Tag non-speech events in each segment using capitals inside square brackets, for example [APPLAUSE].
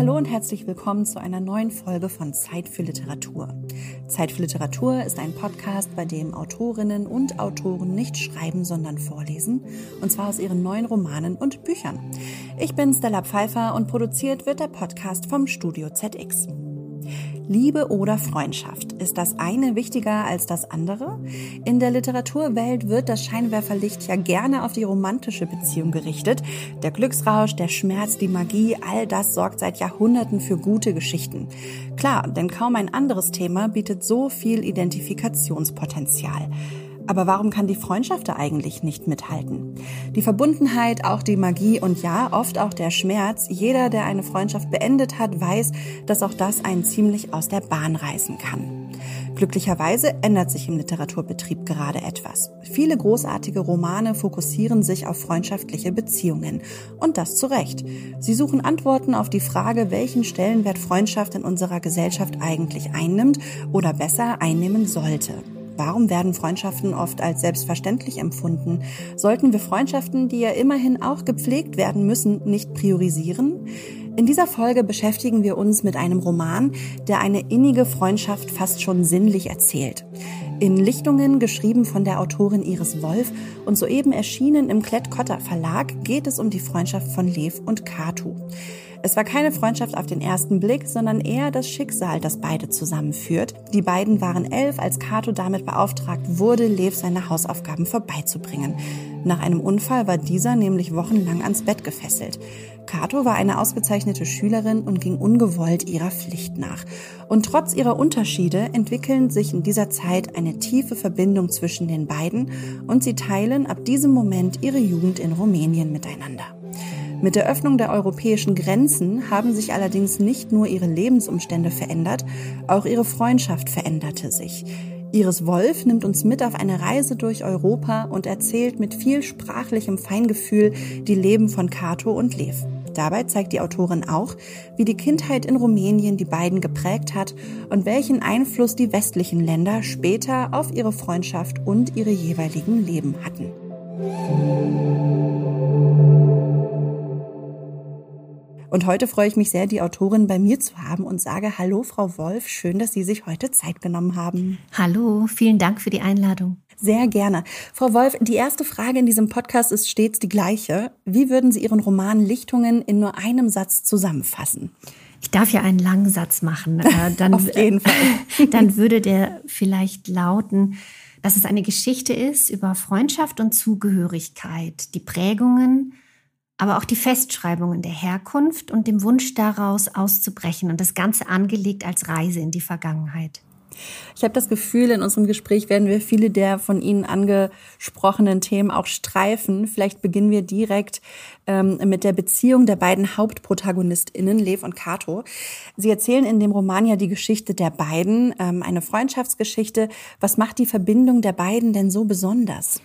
Hallo und herzlich willkommen zu einer neuen Folge von Zeit für Literatur. Zeit für Literatur ist ein Podcast, bei dem Autorinnen und Autoren nicht schreiben, sondern vorlesen, und zwar aus ihren neuen Romanen und Büchern. Ich bin Stella Pfeiffer und produziert wird der Podcast vom Studio ZX. Liebe oder Freundschaft? Ist das eine wichtiger als das andere? In der Literaturwelt wird das Scheinwerferlicht ja gerne auf die romantische Beziehung gerichtet. Der Glücksrausch, der Schmerz, die Magie, all das sorgt seit Jahrhunderten für gute Geschichten. Klar, denn kaum ein anderes Thema bietet so viel Identifikationspotenzial. Aber warum kann die Freundschaft da eigentlich nicht mithalten? Die Verbundenheit, auch die Magie und ja, oft auch der Schmerz. Jeder, der eine Freundschaft beendet hat, weiß, dass auch das einen ziemlich aus der Bahn reißen kann. Glücklicherweise ändert sich im Literaturbetrieb gerade etwas. Viele großartige Romane fokussieren sich auf freundschaftliche Beziehungen. Und das zu Recht. Sie suchen Antworten auf die Frage, welchen Stellenwert Freundschaft in unserer Gesellschaft eigentlich einnimmt oder besser einnehmen sollte. Warum werden Freundschaften oft als selbstverständlich empfunden? Sollten wir Freundschaften, die ja immerhin auch gepflegt werden müssen, nicht priorisieren? In dieser Folge beschäftigen wir uns mit einem Roman, der eine innige Freundschaft fast schon sinnlich erzählt. In Lichtungen, geschrieben von der Autorin Iris Wolf und soeben erschienen im Klett-Cotta Verlag, geht es um die Freundschaft von Lev und Katu. Es war keine Freundschaft auf den ersten Blick, sondern eher das Schicksal, das beide zusammenführt. Die beiden waren elf, als Kato damit beauftragt wurde, Lev seine Hausaufgaben vorbeizubringen. Nach einem Unfall war dieser nämlich wochenlang ans Bett gefesselt. Kato war eine ausgezeichnete Schülerin und ging ungewollt ihrer Pflicht nach. Und trotz ihrer Unterschiede entwickeln sich in dieser Zeit eine tiefe Verbindung zwischen den beiden und sie teilen ab diesem Moment ihre Jugend in Rumänien miteinander. Mit der Öffnung der europäischen Grenzen haben sich allerdings nicht nur ihre Lebensumstände verändert, auch ihre Freundschaft veränderte sich. Iris Wolf nimmt uns mit auf eine Reise durch Europa und erzählt mit viel sprachlichem Feingefühl die Leben von Cato und Lev. Dabei zeigt die Autorin auch, wie die Kindheit in Rumänien die beiden geprägt hat und welchen Einfluss die westlichen Länder später auf ihre Freundschaft und ihre jeweiligen Leben hatten. Und heute freue ich mich sehr, die Autorin bei mir zu haben und sage Hallo, Frau Wolf. Schön, dass Sie sich heute Zeit genommen haben. Hallo, vielen Dank für die Einladung. Sehr gerne. Frau Wolf, die erste Frage in diesem Podcast ist stets die gleiche. Wie würden Sie Ihren Roman Lichtungen in nur einem Satz zusammenfassen? Ich darf ja einen langen Satz machen. [LAUGHS] Äh, dann, Auf jeden Fall. [LAUGHS] dann würde der vielleicht lauten, dass es eine Geschichte ist über Freundschaft und Zugehörigkeit, die Prägungen, aber auch die Festschreibungen der Herkunft und dem Wunsch daraus auszubrechen und das Ganze angelegt als Reise in die Vergangenheit. Ich habe das Gefühl, in unserem Gespräch werden wir viele der von Ihnen angesprochenen Themen auch streifen. Vielleicht beginnen wir direkt ähm, mit der Beziehung der beiden HauptprotagonistInnen, Lev und Kato. Sie erzählen in dem Roman ja die Geschichte der beiden, ähm, eine Freundschaftsgeschichte. Was macht die Verbindung der beiden denn so besonders?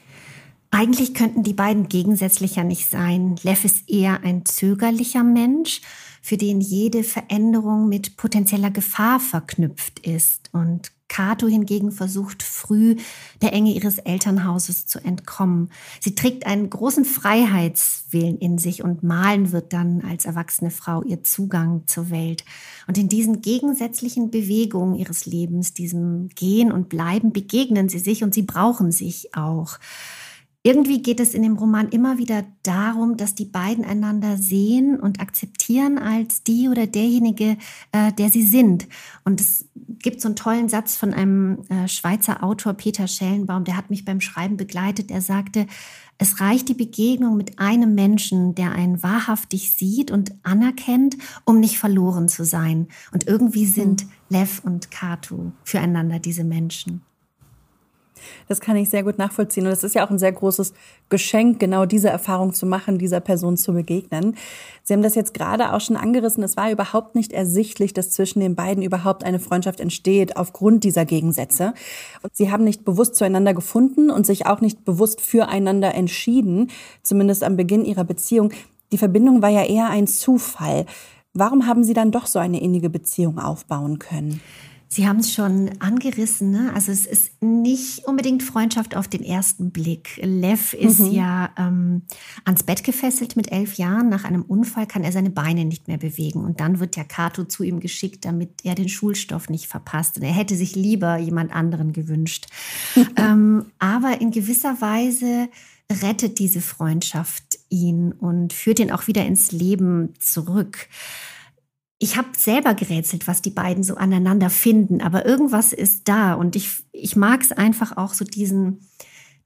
Eigentlich könnten die beiden gegensätzlicher nicht sein. Lev ist eher ein zögerlicher Mensch, für den jede Veränderung mit potenzieller Gefahr verknüpft ist. Und Kato hingegen versucht früh der Enge ihres Elternhauses zu entkommen. Sie trägt einen großen Freiheitswillen in sich und malen wird dann als erwachsene Frau ihr Zugang zur Welt. Und in diesen gegensätzlichen Bewegungen ihres Lebens, diesem Gehen und Bleiben, begegnen sie sich und sie brauchen sich auch. Irgendwie geht es in dem Roman immer wieder darum, dass die beiden einander sehen und akzeptieren als die oder derjenige, äh, der sie sind. Und es gibt so einen tollen Satz von einem äh, Schweizer Autor, Peter Schellenbaum, der hat mich beim Schreiben begleitet. Er sagte, es reicht die Begegnung mit einem Menschen, der einen wahrhaftig sieht und anerkennt, um nicht verloren zu sein. Und irgendwie sind hm. Lev und Katu füreinander diese Menschen. Das kann ich sehr gut nachvollziehen. Und es ist ja auch ein sehr großes Geschenk, genau diese Erfahrung zu machen, dieser Person zu begegnen. Sie haben das jetzt gerade auch schon angerissen. Es war überhaupt nicht ersichtlich, dass zwischen den beiden überhaupt eine Freundschaft entsteht aufgrund dieser Gegensätze. Und sie haben nicht bewusst zueinander gefunden und sich auch nicht bewusst füreinander entschieden, zumindest am Beginn ihrer Beziehung. Die Verbindung war ja eher ein Zufall. Warum haben Sie dann doch so eine innige Beziehung aufbauen können? Sie haben es schon angerissen, ne? Also es ist nicht unbedingt Freundschaft auf den ersten Blick. Lev ist mhm. ja ähm, ans Bett gefesselt mit elf Jahren. Nach einem Unfall kann er seine Beine nicht mehr bewegen. Und dann wird ja Kato zu ihm geschickt, damit er den Schulstoff nicht verpasst. Und er hätte sich lieber jemand anderen gewünscht. [LAUGHS] ähm, aber in gewisser Weise rettet diese Freundschaft ihn und führt ihn auch wieder ins Leben zurück ich habe selber gerätselt, was die beiden so aneinander finden, aber irgendwas ist da und ich, ich mag es einfach auch so diesen,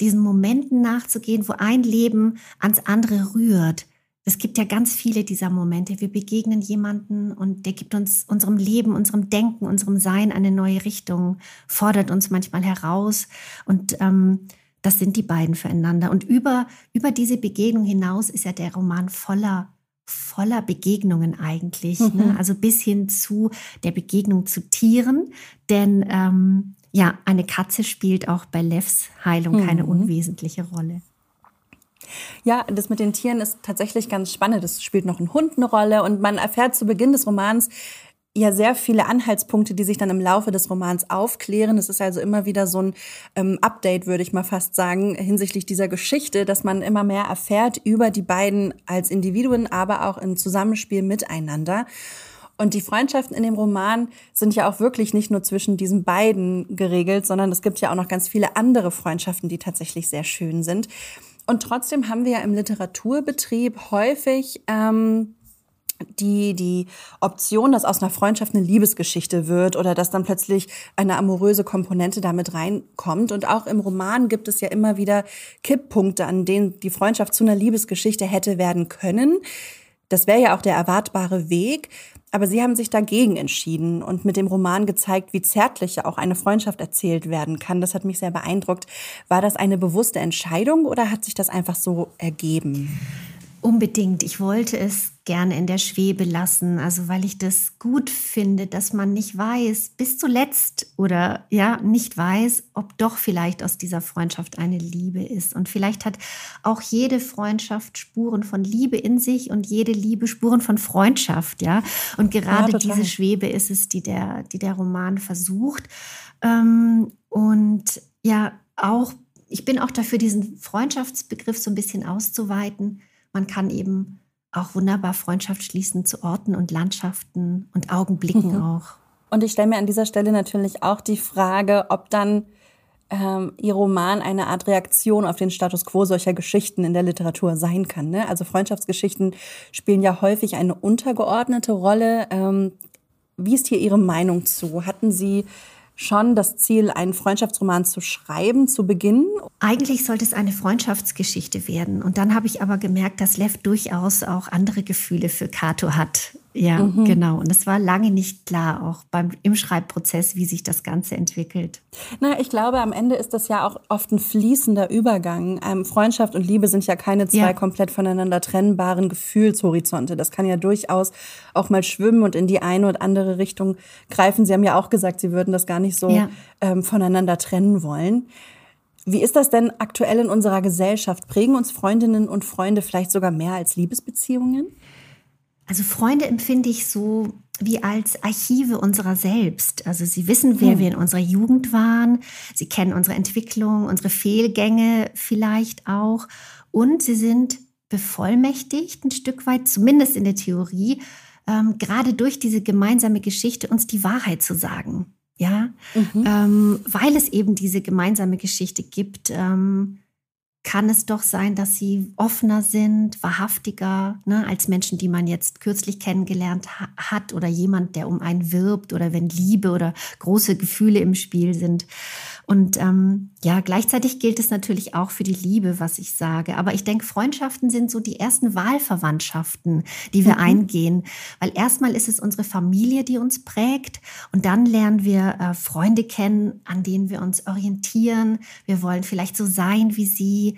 diesen Momenten nachzugehen, wo ein Leben ans andere rührt. Es gibt ja ganz viele dieser Momente. Wir begegnen jemanden und der gibt uns unserem Leben, unserem Denken, unserem Sein eine neue Richtung, fordert uns manchmal heraus und ähm, das sind die beiden füreinander. Und über, über diese Begegnung hinaus ist ja der Roman voller voller Begegnungen eigentlich. Ne? Mhm. Ne? Also bis hin zu der Begegnung zu Tieren. Denn ähm, ja, eine Katze spielt auch bei Levs Heilung mhm. keine unwesentliche Rolle. Ja, das mit den Tieren ist tatsächlich ganz spannend. Es spielt noch ein Hund eine Rolle und man erfährt zu Beginn des Romans, ja sehr viele Anhaltspunkte, die sich dann im Laufe des Romans aufklären. Es ist also immer wieder so ein ähm, Update, würde ich mal fast sagen, hinsichtlich dieser Geschichte, dass man immer mehr erfährt über die beiden als Individuen, aber auch im Zusammenspiel miteinander. Und die Freundschaften in dem Roman sind ja auch wirklich nicht nur zwischen diesen beiden geregelt, sondern es gibt ja auch noch ganz viele andere Freundschaften, die tatsächlich sehr schön sind. Und trotzdem haben wir ja im Literaturbetrieb häufig ähm, die, die Option, dass aus einer Freundschaft eine Liebesgeschichte wird oder dass dann plötzlich eine amoröse Komponente damit reinkommt. Und auch im Roman gibt es ja immer wieder Kipppunkte, an denen die Freundschaft zu einer Liebesgeschichte hätte werden können. Das wäre ja auch der erwartbare Weg. Aber sie haben sich dagegen entschieden und mit dem Roman gezeigt, wie zärtlich auch eine Freundschaft erzählt werden kann. Das hat mich sehr beeindruckt. War das eine bewusste Entscheidung oder hat sich das einfach so ergeben? Unbedingt. Ich wollte es gerne in der Schwebe lassen, also weil ich das gut finde, dass man nicht weiß, bis zuletzt oder ja, nicht weiß, ob doch vielleicht aus dieser Freundschaft eine Liebe ist. Und vielleicht hat auch jede Freundschaft Spuren von Liebe in sich und jede Liebe Spuren von Freundschaft, ja. Und gerade ja, diese Schwebe ist es, die der, die der Roman versucht. Ähm, und ja, auch, ich bin auch dafür, diesen Freundschaftsbegriff so ein bisschen auszuweiten man kann eben auch wunderbar Freundschaft schließen zu Orten und Landschaften und Augenblicken mhm. auch. Und ich stelle mir an dieser Stelle natürlich auch die Frage, ob dann ähm, Ihr Roman eine Art Reaktion auf den Status quo solcher Geschichten in der Literatur sein kann. Ne? Also Freundschaftsgeschichten spielen ja häufig eine untergeordnete Rolle. Ähm, wie ist hier Ihre Meinung zu? Hatten Sie schon das Ziel, einen Freundschaftsroman zu schreiben, zu beginnen? Eigentlich sollte es eine Freundschaftsgeschichte werden. Und dann habe ich aber gemerkt, dass Lev durchaus auch andere Gefühle für Kato hat. Ja, mhm. genau. Und es war lange nicht klar, auch beim, im Schreibprozess, wie sich das Ganze entwickelt. Na, ich glaube, am Ende ist das ja auch oft ein fließender Übergang. Ähm, Freundschaft und Liebe sind ja keine zwei ja. komplett voneinander trennbaren Gefühlshorizonte. Das kann ja durchaus auch mal schwimmen und in die eine oder andere Richtung greifen. Sie haben ja auch gesagt, Sie würden das gar nicht so ja. ähm, voneinander trennen wollen. Wie ist das denn aktuell in unserer Gesellschaft? Prägen uns Freundinnen und Freunde vielleicht sogar mehr als Liebesbeziehungen? Also Freunde empfinde ich so wie als Archive unserer selbst. Also sie wissen, wer hm. wir in unserer Jugend waren, sie kennen unsere Entwicklung, unsere Fehlgänge vielleicht auch und sie sind bevollmächtigt ein Stück weit, zumindest in der Theorie, ähm, gerade durch diese gemeinsame Geschichte uns die Wahrheit zu sagen. Ja, mhm. ähm, weil es eben diese gemeinsame Geschichte gibt. Ähm, kann es doch sein, dass sie offener sind, wahrhaftiger ne, als Menschen, die man jetzt kürzlich kennengelernt ha hat oder jemand, der um einen wirbt oder wenn Liebe oder große Gefühle im Spiel sind. Und ähm, ja, gleichzeitig gilt es natürlich auch für die Liebe, was ich sage. Aber ich denke, Freundschaften sind so die ersten Wahlverwandtschaften, die wir mhm. eingehen. Weil erstmal ist es unsere Familie, die uns prägt. Und dann lernen wir äh, Freunde kennen, an denen wir uns orientieren. Wir wollen vielleicht so sein wie sie.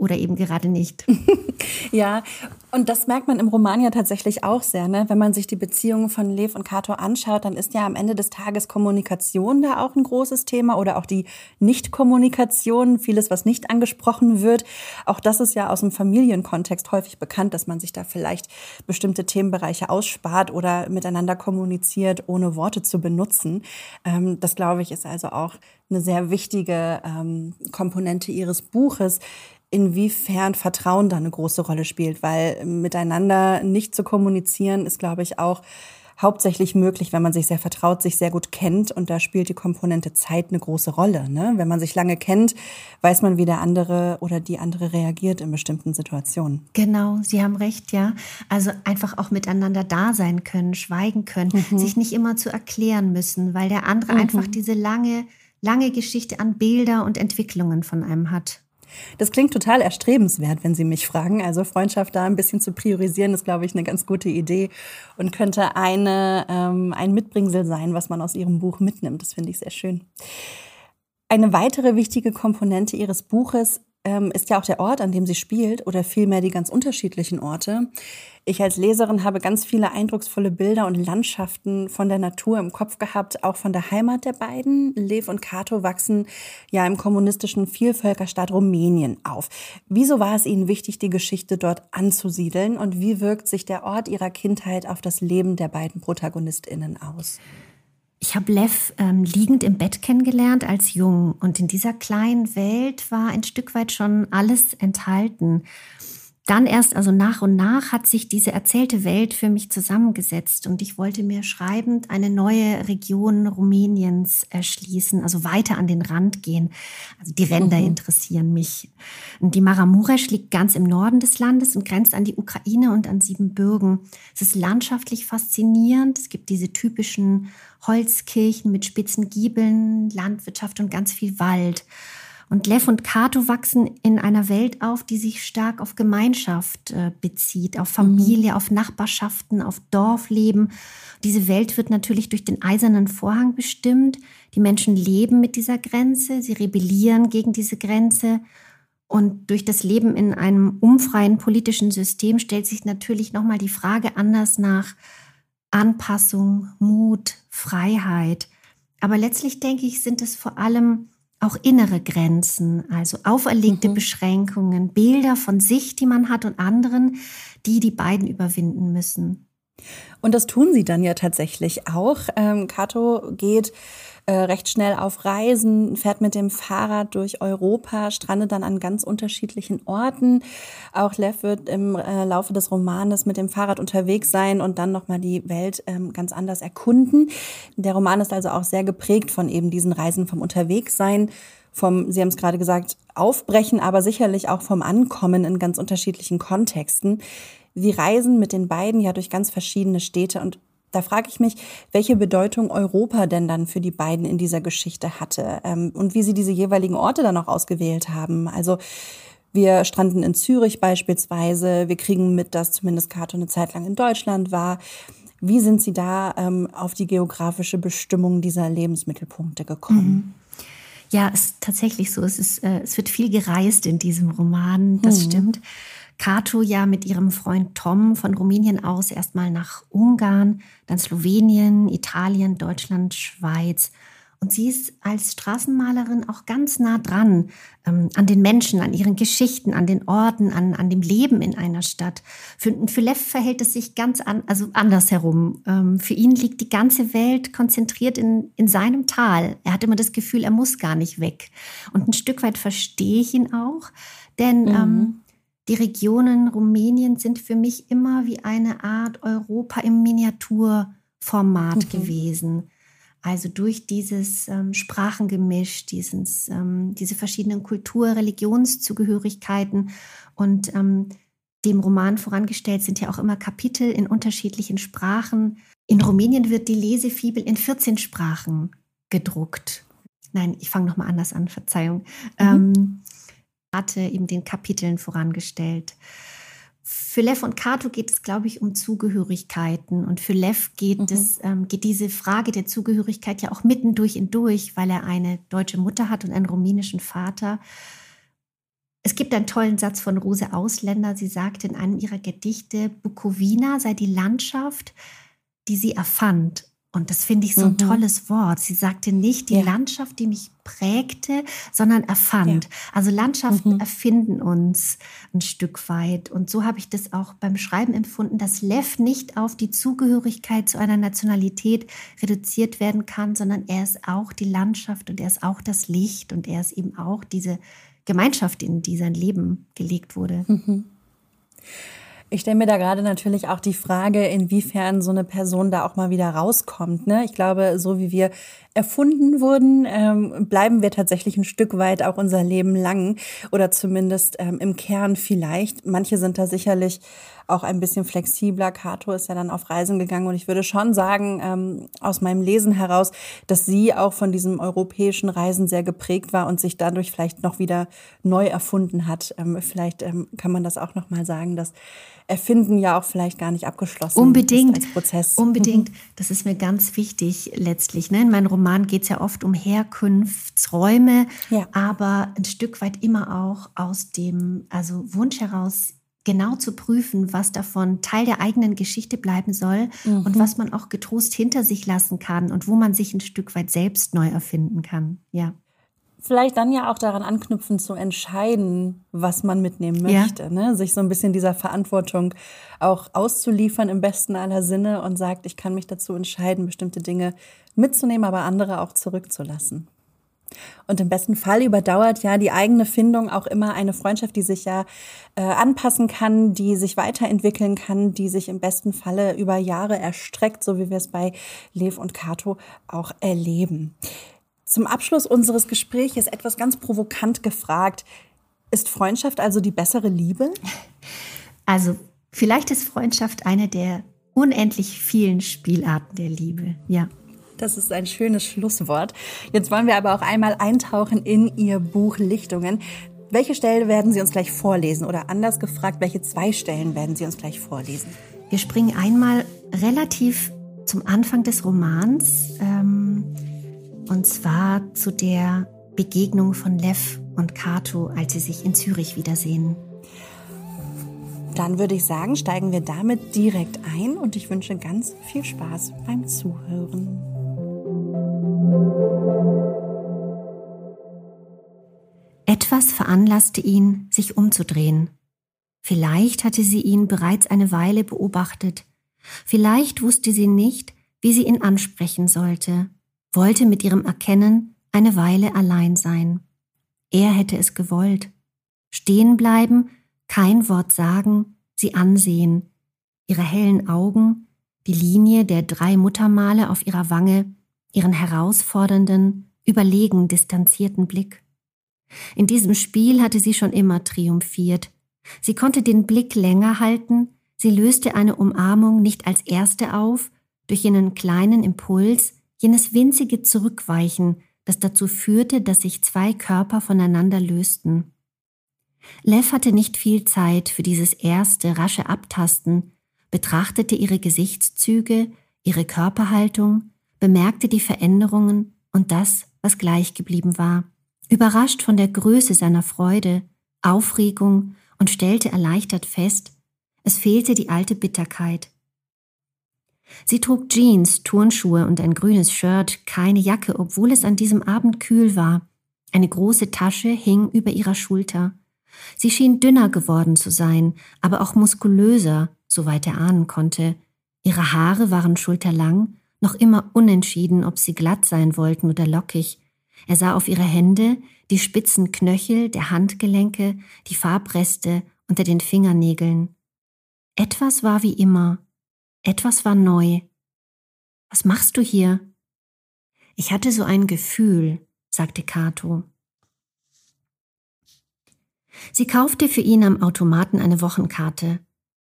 oder eben gerade nicht. [LAUGHS] ja, und das merkt man im Roman ja tatsächlich auch sehr. Ne? Wenn man sich die Beziehungen von Lev und Kato anschaut, dann ist ja am Ende des Tages Kommunikation da auch ein großes Thema oder auch die Nichtkommunikation, vieles, was nicht angesprochen wird. Auch das ist ja aus dem Familienkontext häufig bekannt, dass man sich da vielleicht bestimmte Themenbereiche ausspart oder miteinander kommuniziert, ohne Worte zu benutzen. Ähm, das, glaube ich, ist also auch eine sehr wichtige ähm, Komponente Ihres Buches inwiefern Vertrauen da eine große Rolle spielt, weil miteinander nicht zu kommunizieren ist, glaube ich, auch hauptsächlich möglich, wenn man sich sehr vertraut, sich sehr gut kennt und da spielt die Komponente Zeit eine große Rolle. Ne? Wenn man sich lange kennt, weiß man, wie der andere oder die andere reagiert in bestimmten Situationen. Genau, Sie haben recht, ja. Also einfach auch miteinander da sein können, schweigen können, mhm. sich nicht immer zu erklären müssen, weil der andere mhm. einfach diese lange, lange Geschichte an Bilder und Entwicklungen von einem hat. Das klingt total erstrebenswert, wenn Sie mich fragen. Also Freundschaft da ein bisschen zu priorisieren, ist, glaube ich, eine ganz gute Idee und könnte eine, ähm, ein Mitbringsel sein, was man aus Ihrem Buch mitnimmt. Das finde ich sehr schön. Eine weitere wichtige Komponente Ihres Buches ähm, ist ja auch der Ort, an dem sie spielt oder vielmehr die ganz unterschiedlichen Orte. Ich als Leserin habe ganz viele eindrucksvolle Bilder und Landschaften von der Natur im Kopf gehabt, auch von der Heimat der beiden. Lev und Kato wachsen ja im kommunistischen Vielvölkerstaat Rumänien auf. Wieso war es ihnen wichtig, die Geschichte dort anzusiedeln und wie wirkt sich der Ort ihrer Kindheit auf das Leben der beiden Protagonistinnen aus? Ich habe Lev ähm, liegend im Bett kennengelernt als Jung und in dieser kleinen Welt war ein Stück weit schon alles enthalten. Dann erst, also nach und nach, hat sich diese erzählte Welt für mich zusammengesetzt und ich wollte mir schreibend eine neue Region Rumäniens erschließen, also weiter an den Rand gehen. Also die Ränder mhm. interessieren mich. Und die Maramuresch liegt ganz im Norden des Landes und grenzt an die Ukraine und an Siebenbürgen. Es ist landschaftlich faszinierend. Es gibt diese typischen Holzkirchen mit spitzen Giebeln, Landwirtschaft und ganz viel Wald. Und Lev und Kato wachsen in einer Welt auf, die sich stark auf Gemeinschaft äh, bezieht, auf Familie, mhm. auf Nachbarschaften, auf Dorfleben. Diese Welt wird natürlich durch den eisernen Vorhang bestimmt. Die Menschen leben mit dieser Grenze, sie rebellieren gegen diese Grenze. Und durch das Leben in einem unfreien politischen System stellt sich natürlich nochmal die Frage anders nach Anpassung, Mut, Freiheit. Aber letztlich denke ich, sind es vor allem auch innere Grenzen, also auferlegte mhm. Beschränkungen, Bilder von sich, die man hat und anderen, die die beiden überwinden müssen. Und das tun sie dann ja tatsächlich auch. Ähm, Kato geht äh, recht schnell auf Reisen, fährt mit dem Fahrrad durch Europa, strandet dann an ganz unterschiedlichen Orten. Auch Lev wird im äh, Laufe des Romanes mit dem Fahrrad unterwegs sein und dann nochmal die Welt ähm, ganz anders erkunden. Der Roman ist also auch sehr geprägt von eben diesen Reisen vom Unterwegssein vom, Sie haben es gerade gesagt, Aufbrechen, aber sicherlich auch vom Ankommen in ganz unterschiedlichen Kontexten. Sie reisen mit den beiden ja durch ganz verschiedene Städte und da frage ich mich, welche Bedeutung Europa denn dann für die beiden in dieser Geschichte hatte ähm, und wie sie diese jeweiligen Orte dann auch ausgewählt haben. Also wir stranden in Zürich beispielsweise, wir kriegen mit, dass zumindest Kato eine Zeit lang in Deutschland war. Wie sind Sie da ähm, auf die geografische Bestimmung dieser Lebensmittelpunkte gekommen? Mhm. Ja, es ist tatsächlich so. Es, ist, äh, es wird viel gereist in diesem Roman, das mhm. stimmt. Kato ja mit ihrem Freund Tom von Rumänien aus erstmal nach Ungarn, dann Slowenien, Italien, Deutschland, Schweiz. Und sie ist als Straßenmalerin auch ganz nah dran ähm, an den Menschen, an ihren Geschichten, an den Orten, an, an dem Leben in einer Stadt. Für, für Lev verhält es sich ganz an, also andersherum. Ähm, für ihn liegt die ganze Welt konzentriert in, in seinem Tal. Er hat immer das Gefühl, er muss gar nicht weg. Und ein Stück weit verstehe ich ihn auch, denn mhm. ähm, die Regionen Rumänien sind für mich immer wie eine Art Europa im Miniaturformat mhm. gewesen. Also durch dieses ähm, Sprachengemisch, dieses, ähm, diese verschiedenen Kultur-, Religionszugehörigkeiten und ähm, dem Roman vorangestellt sind ja auch immer Kapitel in unterschiedlichen Sprachen. In Rumänien wird die Lesefibel in 14 Sprachen gedruckt. Nein, ich fange nochmal anders an, Verzeihung. Mhm. Hatte eben den Kapiteln vorangestellt. Für Lev und Kato geht es, glaube ich, um Zugehörigkeiten. Und für Lev geht, mhm. es, ähm, geht diese Frage der Zugehörigkeit ja auch mitten durch und durch, weil er eine deutsche Mutter hat und einen rumänischen Vater. Es gibt einen tollen Satz von Rose Ausländer. Sie sagte in einem ihrer Gedichte, Bukowina sei die Landschaft, die sie erfand. Und das finde ich so ein mhm. tolles Wort. Sie sagte nicht die ja. Landschaft, die mich prägte, sondern erfand. Ja. Also Landschaften mhm. erfinden uns ein Stück weit. Und so habe ich das auch beim Schreiben empfunden, dass Lev nicht auf die Zugehörigkeit zu einer Nationalität reduziert werden kann, sondern er ist auch die Landschaft und er ist auch das Licht und er ist eben auch diese Gemeinschaft, in die sein Leben gelegt wurde. Mhm. Ich stelle mir da gerade natürlich auch die Frage, inwiefern so eine Person da auch mal wieder rauskommt. Ne? Ich glaube, so wie wir erfunden wurden, ähm, bleiben wir tatsächlich ein Stück weit auch unser Leben lang oder zumindest ähm, im Kern vielleicht. Manche sind da sicherlich auch ein bisschen flexibler. Kato ist ja dann auf Reisen gegangen und ich würde schon sagen, ähm, aus meinem Lesen heraus, dass sie auch von diesem europäischen Reisen sehr geprägt war und sich dadurch vielleicht noch wieder neu erfunden hat. Ähm, vielleicht ähm, kann man das auch noch mal sagen, dass Erfinden ja auch vielleicht gar nicht abgeschlossen unbedingt, ist als Prozess. Unbedingt. [LAUGHS] Das ist mir ganz wichtig letztlich. Ne? In meinem Roman geht es ja oft um Herkunftsräume, ja. aber ein Stück weit immer auch aus dem also Wunsch heraus, genau zu prüfen, was davon Teil der eigenen Geschichte bleiben soll mhm. und was man auch getrost hinter sich lassen kann und wo man sich ein Stück weit selbst neu erfinden kann. Ja. Vielleicht dann ja auch daran anknüpfen zu entscheiden, was man mitnehmen möchte, ja. ne? sich so ein bisschen dieser Verantwortung auch auszuliefern im besten aller Sinne und sagt, ich kann mich dazu entscheiden, bestimmte Dinge mitzunehmen, aber andere auch zurückzulassen. Und im besten Fall überdauert ja die eigene Findung auch immer eine Freundschaft, die sich ja äh, anpassen kann, die sich weiterentwickeln kann, die sich im besten Falle über Jahre erstreckt, so wie wir es bei Lev und Kato auch erleben. Zum Abschluss unseres Gesprächs etwas ganz provokant gefragt. Ist Freundschaft also die bessere Liebe? [LAUGHS] Also vielleicht ist Freundschaft eine der unendlich vielen Spielarten der Liebe, ja. Das ist ein schönes Schlusswort. Jetzt wollen wir aber auch einmal eintauchen in Ihr Buch Lichtungen. Welche Stelle werden Sie uns gleich vorlesen? Oder anders gefragt, welche zwei Stellen werden Sie uns gleich vorlesen? Wir springen einmal relativ zum Anfang des Romans, ähm, und zwar zu der Begegnung von Lev und Kato, als sie sich in Zürich wiedersehen. Dann würde ich sagen, steigen wir damit direkt ein und ich wünsche ganz viel Spaß beim Zuhören. Etwas veranlasste ihn, sich umzudrehen. Vielleicht hatte sie ihn bereits eine Weile beobachtet. Vielleicht wusste sie nicht, wie sie ihn ansprechen sollte, wollte mit ihrem Erkennen eine Weile allein sein. Er hätte es gewollt. Stehen bleiben, kein Wort sagen, sie ansehen, ihre hellen Augen, die Linie der drei Muttermale auf ihrer Wange, ihren herausfordernden, überlegen distanzierten Blick. In diesem Spiel hatte sie schon immer triumphiert. Sie konnte den Blick länger halten, sie löste eine Umarmung nicht als erste auf, durch jenen kleinen Impuls, jenes winzige Zurückweichen, das dazu führte, dass sich zwei Körper voneinander lösten. Lev hatte nicht viel Zeit für dieses erste rasche Abtasten, betrachtete ihre Gesichtszüge, ihre Körperhaltung, bemerkte die Veränderungen und das, was gleich geblieben war überrascht von der Größe seiner Freude, Aufregung und stellte erleichtert fest, es fehlte die alte Bitterkeit. Sie trug Jeans, Turnschuhe und ein grünes Shirt, keine Jacke, obwohl es an diesem Abend kühl war. Eine große Tasche hing über ihrer Schulter. Sie schien dünner geworden zu sein, aber auch muskulöser, soweit er ahnen konnte. Ihre Haare waren schulterlang, noch immer unentschieden, ob sie glatt sein wollten oder lockig, er sah auf ihre Hände, die spitzen Knöchel der Handgelenke, die Farbreste unter den Fingernägeln. Etwas war wie immer, etwas war neu. Was machst du hier? Ich hatte so ein Gefühl, sagte Kato. Sie kaufte für ihn am Automaten eine Wochenkarte.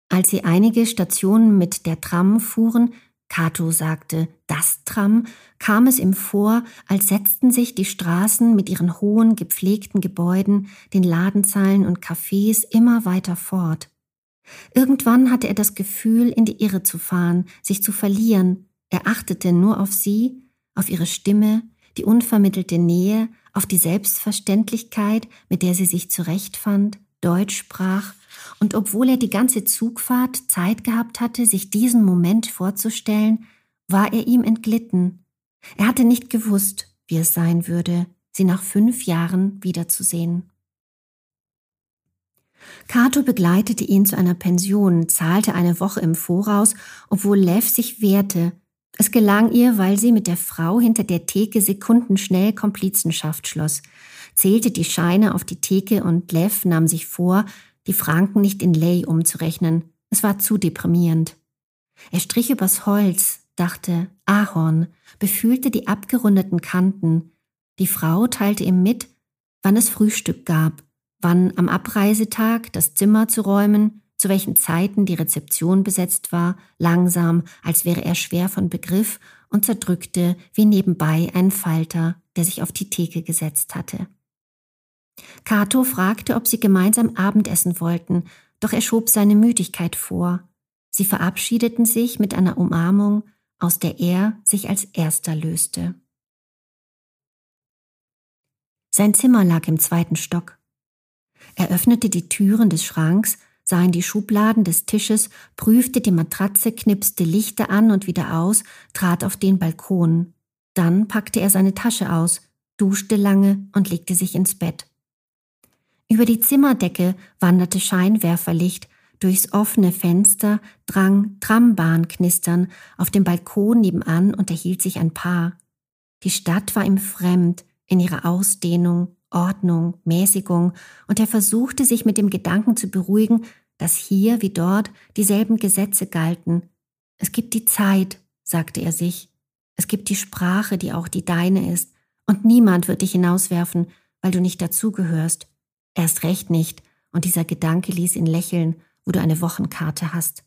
Als sie einige Stationen mit der Tram fuhren, Cato sagte, das Tram, kam es ihm vor, als setzten sich die Straßen mit ihren hohen, gepflegten Gebäuden, den Ladenzeilen und Cafés immer weiter fort. Irgendwann hatte er das Gefühl, in die Irre zu fahren, sich zu verlieren. Er achtete nur auf sie, auf ihre Stimme, die unvermittelte Nähe, auf die Selbstverständlichkeit, mit der sie sich zurechtfand, Deutsch sprach, und obwohl er die ganze Zugfahrt Zeit gehabt hatte, sich diesen Moment vorzustellen, war er ihm entglitten. Er hatte nicht gewusst, wie es sein würde, sie nach fünf Jahren wiederzusehen. Cato begleitete ihn zu einer Pension, zahlte eine Woche im Voraus, obwohl Lev sich wehrte. Es gelang ihr, weil sie mit der Frau hinter der Theke sekundenschnell Komplizenschaft schloss, zählte die Scheine auf die Theke und Lev nahm sich vor, die Franken nicht in Lei umzurechnen. Es war zu deprimierend. Er strich übers Holz, dachte Ahorn, befühlte die abgerundeten Kanten. Die Frau teilte ihm mit, wann es Frühstück gab, wann am Abreisetag das Zimmer zu räumen, zu welchen Zeiten die Rezeption besetzt war, langsam, als wäre er schwer von Begriff und zerdrückte wie nebenbei einen Falter, der sich auf die Theke gesetzt hatte. Cato fragte, ob sie gemeinsam Abendessen wollten, doch er schob seine Müdigkeit vor. Sie verabschiedeten sich mit einer Umarmung, aus der er sich als erster löste. Sein Zimmer lag im zweiten Stock. Er öffnete die Türen des Schranks, sah in die Schubladen des Tisches, prüfte die Matratze, knipste Lichter an und wieder aus, trat auf den Balkon. Dann packte er seine Tasche aus, duschte lange und legte sich ins Bett. Über die Zimmerdecke wanderte Scheinwerferlicht, durchs offene Fenster drang Trambahnknistern, auf dem Balkon nebenan unterhielt sich ein Paar. Die Stadt war ihm fremd in ihrer Ausdehnung, Ordnung, Mäßigung, und er versuchte sich mit dem Gedanken zu beruhigen, dass hier wie dort dieselben Gesetze galten. Es gibt die Zeit, sagte er sich, es gibt die Sprache, die auch die deine ist, und niemand wird dich hinauswerfen, weil du nicht dazugehörst. Erst recht nicht, und dieser Gedanke ließ ihn lächeln, wo du eine Wochenkarte hast.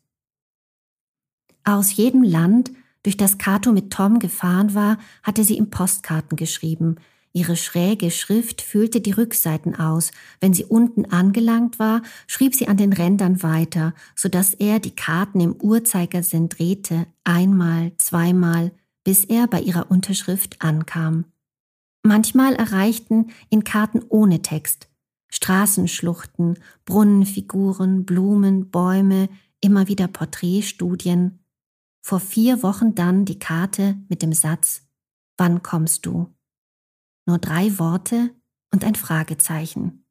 Aus jedem Land, durch das Cato mit Tom gefahren war, hatte sie ihm Postkarten geschrieben, Ihre schräge Schrift füllte die Rückseiten aus. Wenn sie unten angelangt war, schrieb sie an den Rändern weiter, so dass er die Karten im Uhrzeigersinn drehte, einmal, zweimal, bis er bei ihrer Unterschrift ankam. Manchmal erreichten ihn Karten ohne Text. Straßenschluchten, Brunnenfiguren, Blumen, Bäume, immer wieder Porträtstudien. Vor vier Wochen dann die Karte mit dem Satz Wann kommst du? nur drei Worte und ein Fragezeichen.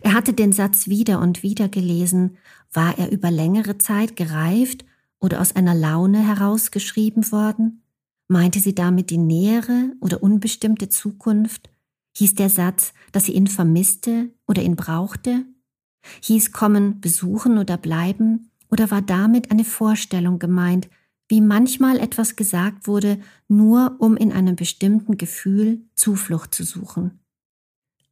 Er hatte den Satz wieder und wieder gelesen, war er über längere Zeit gereift oder aus einer Laune herausgeschrieben worden? Meinte sie damit die nähere oder unbestimmte Zukunft? Hieß der Satz, dass sie ihn vermisste oder ihn brauchte? Hieß kommen, besuchen oder bleiben? Oder war damit eine Vorstellung gemeint, wie manchmal etwas gesagt wurde, nur um in einem bestimmten Gefühl Zuflucht zu suchen.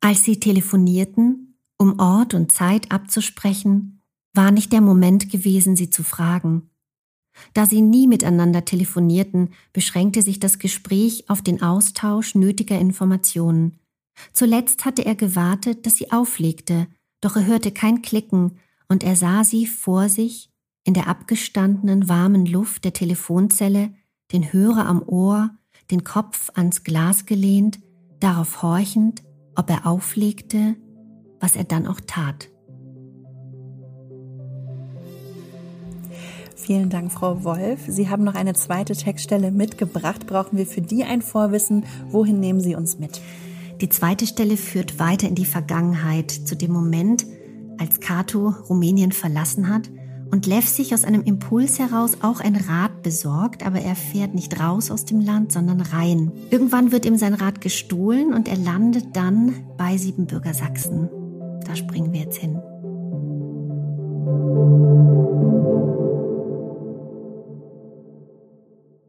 Als sie telefonierten, um Ort und Zeit abzusprechen, war nicht der Moment gewesen, sie zu fragen. Da sie nie miteinander telefonierten, beschränkte sich das Gespräch auf den Austausch nötiger Informationen. Zuletzt hatte er gewartet, dass sie auflegte, doch er hörte kein Klicken und er sah sie vor sich in der abgestandenen warmen Luft der Telefonzelle, den Hörer am Ohr, den Kopf ans Glas gelehnt, darauf horchend, ob er auflegte, was er dann auch tat. Vielen Dank, Frau Wolf. Sie haben noch eine zweite Textstelle mitgebracht. Brauchen wir für die ein Vorwissen? Wohin nehmen Sie uns mit? Die zweite Stelle führt weiter in die Vergangenheit, zu dem Moment, als Cato Rumänien verlassen hat und Lev sich aus einem Impuls heraus auch ein Rad besorgt, aber er fährt nicht raus aus dem Land, sondern rein. Irgendwann wird ihm sein Rad gestohlen und er landet dann bei Siebenbürger Sachsen. Da springen wir jetzt hin.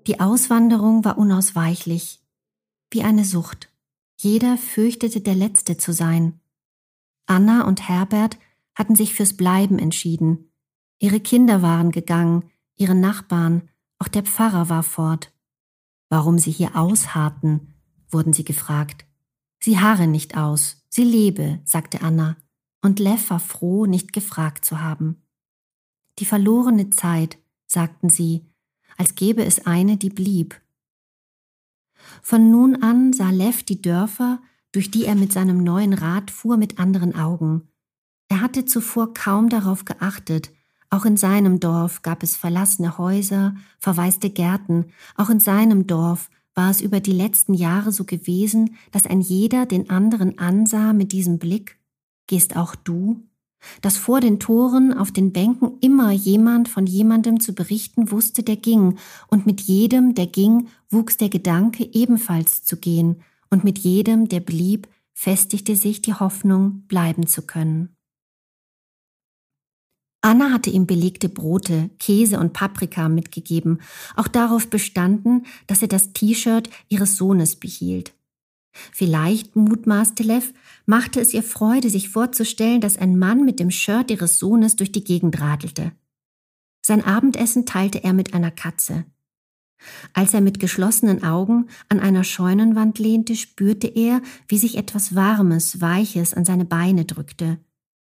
Die Auswanderung war unausweichlich, wie eine Sucht. Jeder fürchtete der Letzte zu sein. Anna und Herbert hatten sich fürs Bleiben entschieden. Ihre Kinder waren gegangen, ihre Nachbarn, auch der Pfarrer war fort. Warum sie hier ausharrten, wurden sie gefragt. Sie harre nicht aus, sie lebe, sagte Anna, und Lev war froh, nicht gefragt zu haben. Die verlorene Zeit, sagten sie, als gäbe es eine, die blieb. Von nun an sah Lev die Dörfer, durch die er mit seinem neuen Rad fuhr, mit anderen Augen. Er hatte zuvor kaum darauf geachtet, auch in seinem Dorf gab es verlassene Häuser, verwaiste Gärten, auch in seinem Dorf war es über die letzten Jahre so gewesen, dass ein jeder den anderen ansah mit diesem Blick, gehst auch du? Dass vor den Toren auf den Bänken immer jemand von jemandem zu berichten wusste, der ging, und mit jedem, der ging, wuchs der Gedanke, ebenfalls zu gehen, und mit jedem, der blieb, festigte sich die Hoffnung, bleiben zu können. Anna hatte ihm belegte Brote, Käse und Paprika mitgegeben, auch darauf bestanden, dass er das T-Shirt ihres Sohnes behielt. Vielleicht, mutmaßte Lev, machte es ihr Freude, sich vorzustellen, dass ein Mann mit dem Shirt ihres Sohnes durch die Gegend radelte. Sein Abendessen teilte er mit einer Katze. Als er mit geschlossenen Augen an einer Scheunenwand lehnte, spürte er, wie sich etwas Warmes, Weiches an seine Beine drückte.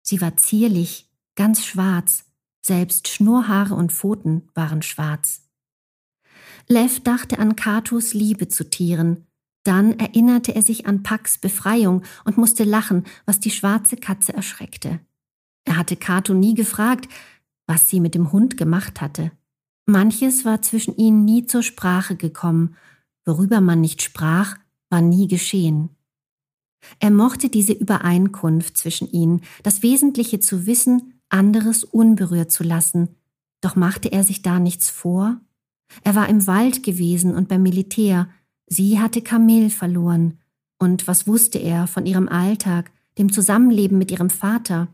Sie war zierlich, ganz schwarz, selbst Schnurrhaare und Pfoten waren schwarz. Lev dachte an Katos Liebe zu Tieren, dann erinnerte er sich an Pax Befreiung und musste lachen, was die schwarze Katze erschreckte. Er hatte Kato nie gefragt, was sie mit dem Hund gemacht hatte. Manches war zwischen ihnen nie zur Sprache gekommen, worüber man nicht sprach, war nie geschehen. Er mochte diese Übereinkunft zwischen ihnen, das Wesentliche zu wissen anderes unberührt zu lassen. Doch machte er sich da nichts vor? Er war im Wald gewesen und beim Militär. Sie hatte Kamel verloren. Und was wusste er von ihrem Alltag, dem Zusammenleben mit ihrem Vater?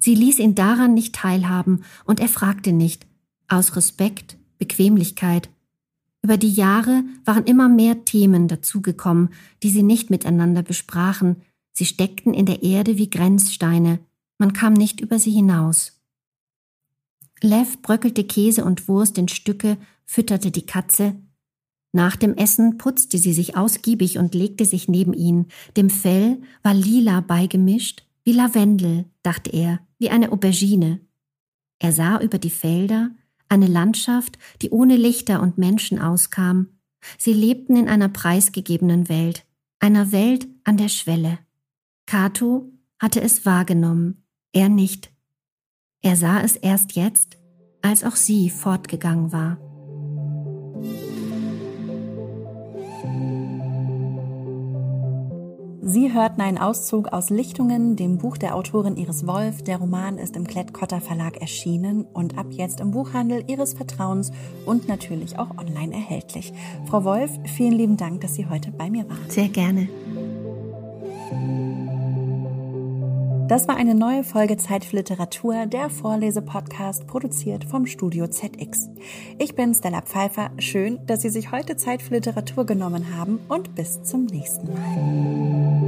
Sie ließ ihn daran nicht teilhaben und er fragte nicht. Aus Respekt, Bequemlichkeit. Über die Jahre waren immer mehr Themen dazugekommen, die sie nicht miteinander besprachen. Sie steckten in der Erde wie Grenzsteine, man kam nicht über sie hinaus. Lev bröckelte Käse und Wurst in Stücke, fütterte die Katze. Nach dem Essen putzte sie sich ausgiebig und legte sich neben ihn. Dem Fell war lila beigemischt, wie Lavendel, dachte er, wie eine Aubergine. Er sah über die Felder, eine Landschaft, die ohne Lichter und Menschen auskam. Sie lebten in einer preisgegebenen Welt, einer Welt an der Schwelle. Kato hatte es wahrgenommen, er nicht. Er sah es erst jetzt, als auch sie fortgegangen war. Sie hörten einen Auszug aus Lichtungen, dem Buch der Autorin Iris Wolf. Der Roman ist im Klett-Cotta Verlag erschienen und ab jetzt im Buchhandel Ihres Vertrauens und natürlich auch online erhältlich. Frau Wolf, vielen lieben Dank, dass Sie heute bei mir waren. Sehr gerne. Das war eine neue Folge Zeit für Literatur, der Vorlese-Podcast, produziert vom Studio ZX. Ich bin Stella Pfeiffer. Schön, dass Sie sich heute Zeit für Literatur genommen haben und bis zum nächsten Mal.